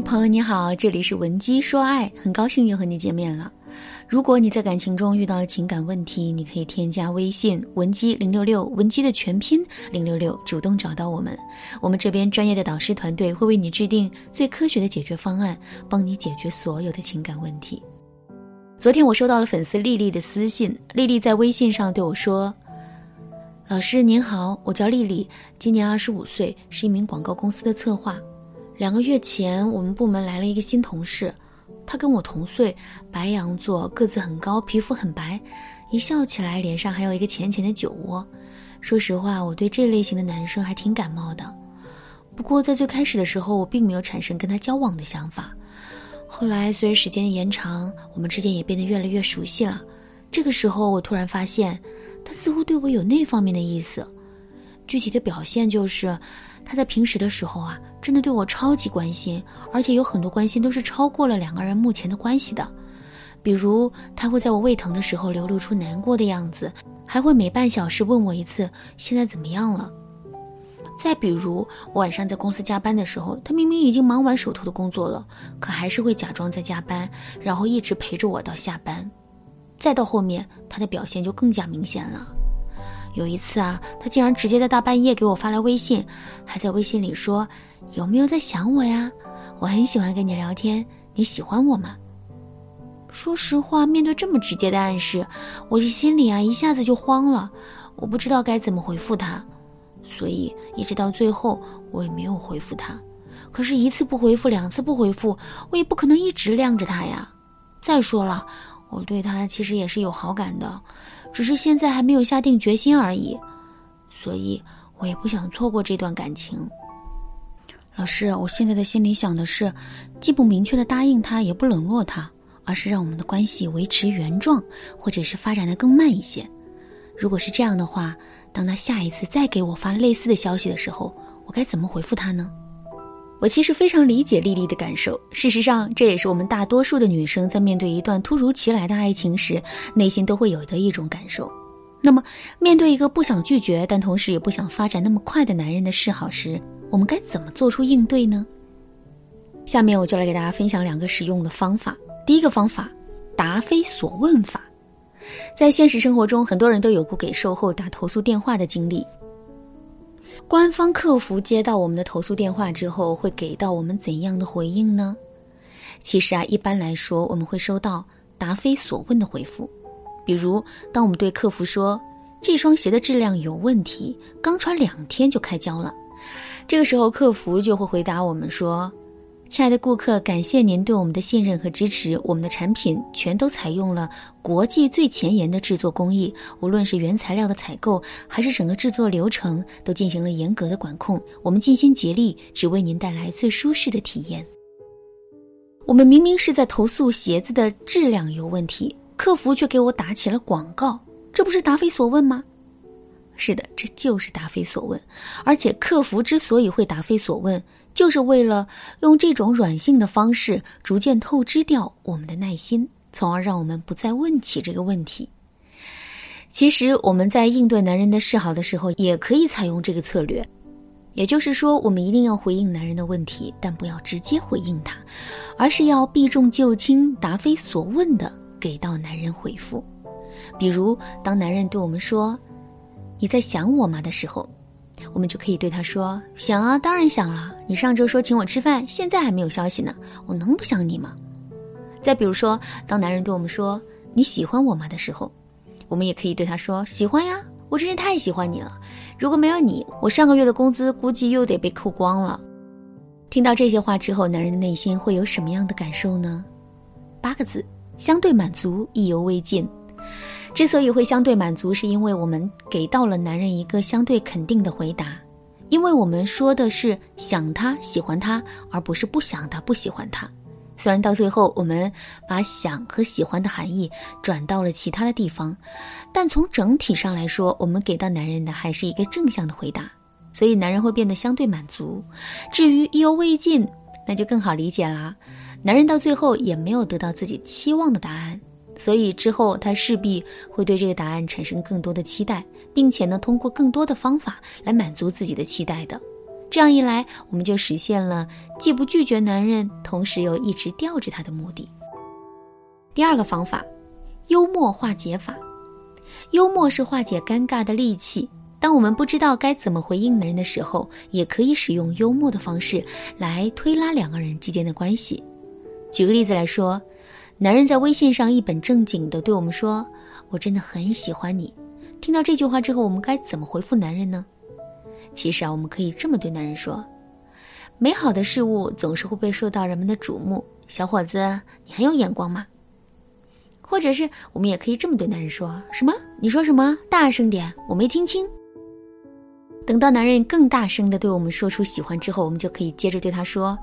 朋友你好，这里是文姬说爱，很高兴又和你见面了。如果你在感情中遇到了情感问题，你可以添加微信文姬零六六，文姬的全拼零六六，主动找到我们，我们这边专业的导师团队会为你制定最科学的解决方案，帮你解决所有的情感问题。昨天我收到了粉丝丽丽的私信，丽丽在微信上对我说：“老师您好，我叫丽丽，今年二十五岁，是一名广告公司的策划。”两个月前，我们部门来了一个新同事，他跟我同岁，白羊座，个子很高，皮肤很白，一笑起来脸上还有一个浅浅的酒窝。说实话，我对这类型的男生还挺感冒的。不过在最开始的时候，我并没有产生跟他交往的想法。后来随着时间的延长，我们之间也变得越来越熟悉了。这个时候，我突然发现，他似乎对我有那方面的意思。具体的表现就是。他在平时的时候啊，真的对我超级关心，而且有很多关心都是超过了两个人目前的关系的。比如，他会在我胃疼的时候流露出难过的样子，还会每半小时问我一次现在怎么样了。再比如，晚上在公司加班的时候，他明明已经忙完手头的工作了，可还是会假装在加班，然后一直陪着我到下班。再到后面，他的表现就更加明显了。有一次啊，他竟然直接在大半夜给我发来微信，还在微信里说：“有没有在想我呀？我很喜欢跟你聊天，你喜欢我吗？”说实话，面对这么直接的暗示，我这心里啊一下子就慌了，我不知道该怎么回复他，所以一直到最后我也没有回复他。可是，一次不回复，两次不回复，我也不可能一直晾着他呀。再说了，我对他其实也是有好感的。只是现在还没有下定决心而已，所以我也不想错过这段感情。老师，我现在的心里想的是，既不明确的答应他，也不冷落他，而是让我们的关系维持原状，或者是发展的更慢一些。如果是这样的话，当他下一次再给我发类似的消息的时候，我该怎么回复他呢？我其实非常理解丽丽的感受。事实上，这也是我们大多数的女生在面对一段突如其来的爱情时，内心都会有的一种感受。那么，面对一个不想拒绝，但同时也不想发展那么快的男人的示好时，我们该怎么做出应对呢？下面我就来给大家分享两个实用的方法。第一个方法，答非所问法。在现实生活中，很多人都有过给售后打投诉电话的经历。官方客服接到我们的投诉电话之后，会给到我们怎样的回应呢？其实啊，一般来说，我们会收到答非所问的回复。比如，当我们对客服说这双鞋的质量有问题，刚穿两天就开胶了，这个时候客服就会回答我们说。亲爱的顾客，感谢您对我们的信任和支持。我们的产品全都采用了国际最前沿的制作工艺，无论是原材料的采购，还是整个制作流程，都进行了严格的管控。我们尽心竭力，只为您带来最舒适的体验。我们明明是在投诉鞋子的质量有问题，客服却给我打起了广告，这不是答非所问吗？是的，这就是答非所问。而且客服之所以会答非所问。就是为了用这种软性的方式，逐渐透支掉我们的耐心，从而让我们不再问起这个问题。其实我们在应对男人的示好的时候，也可以采用这个策略。也就是说，我们一定要回应男人的问题，但不要直接回应他，而是要避重就轻、答非所问的给到男人回复。比如，当男人对我们说“你在想我吗”的时候。我们就可以对他说：“想啊，当然想了。你上周说请我吃饭，现在还没有消息呢，我能不想你吗？”再比如说，当男人对我们说“你喜欢我吗”的时候，我们也可以对他说：“喜欢呀，我真是太喜欢你了。如果没有你，我上个月的工资估计又得被扣光了。”听到这些话之后，男人的内心会有什么样的感受呢？八个字：相对满足，意犹未尽。之所以会相对满足，是因为我们给到了男人一个相对肯定的回答，因为我们说的是想他、喜欢他，而不是不想他、不喜欢他。虽然到最后我们把想和喜欢的含义转到了其他的地方，但从整体上来说，我们给到男人的还是一个正向的回答，所以男人会变得相对满足。至于意犹未尽，那就更好理解啦。男人到最后也没有得到自己期望的答案。所以之后，他势必会对这个答案产生更多的期待，并且呢，通过更多的方法来满足自己的期待的。这样一来，我们就实现了既不拒绝男人，同时又一直吊着他的目的。第二个方法，幽默化解法。幽默是化解尴尬的利器。当我们不知道该怎么回应男人的时候，也可以使用幽默的方式来推拉两个人之间的关系。举个例子来说，男人在微信上一本正经地对我们说：“我真的很喜欢你。”听到这句话之后，我们该怎么回复男人呢？其实啊，我们可以这么对男人说：“美好的事物总是会被受到人们的瞩目，小伙子，你很有眼光嘛。”或者是我们也可以这么对男人说：“什么？你说什么？大声点，我没听清。”等到男人更大声的对我们说出喜欢之后，我们就可以接着对他说：“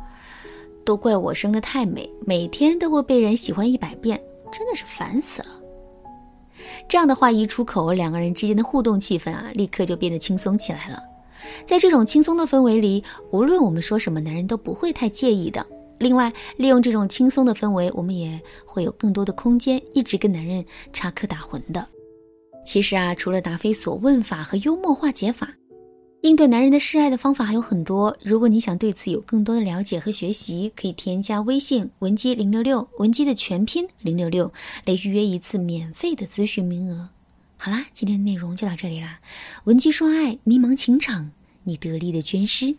都怪我生的太美，每天都会被人喜欢一百遍，真的是烦死了。”这样的话一出口，两个人之间的互动气氛啊，立刻就变得轻松起来了。在这种轻松的氛围里，无论我们说什么，男人都不会太介意的。另外，利用这种轻松的氛围，我们也会有更多的空间一直跟男人插科打诨的。其实啊，除了答非所问法和幽默化解法。应对男人的示爱的方法还有很多。如果你想对此有更多的了解和学习，可以添加微信文姬零六六，文姬的全拼零六六，来预约一次免费的咨询名额。好啦，今天的内容就到这里啦。文姬说爱，迷茫情场，你得力的军师。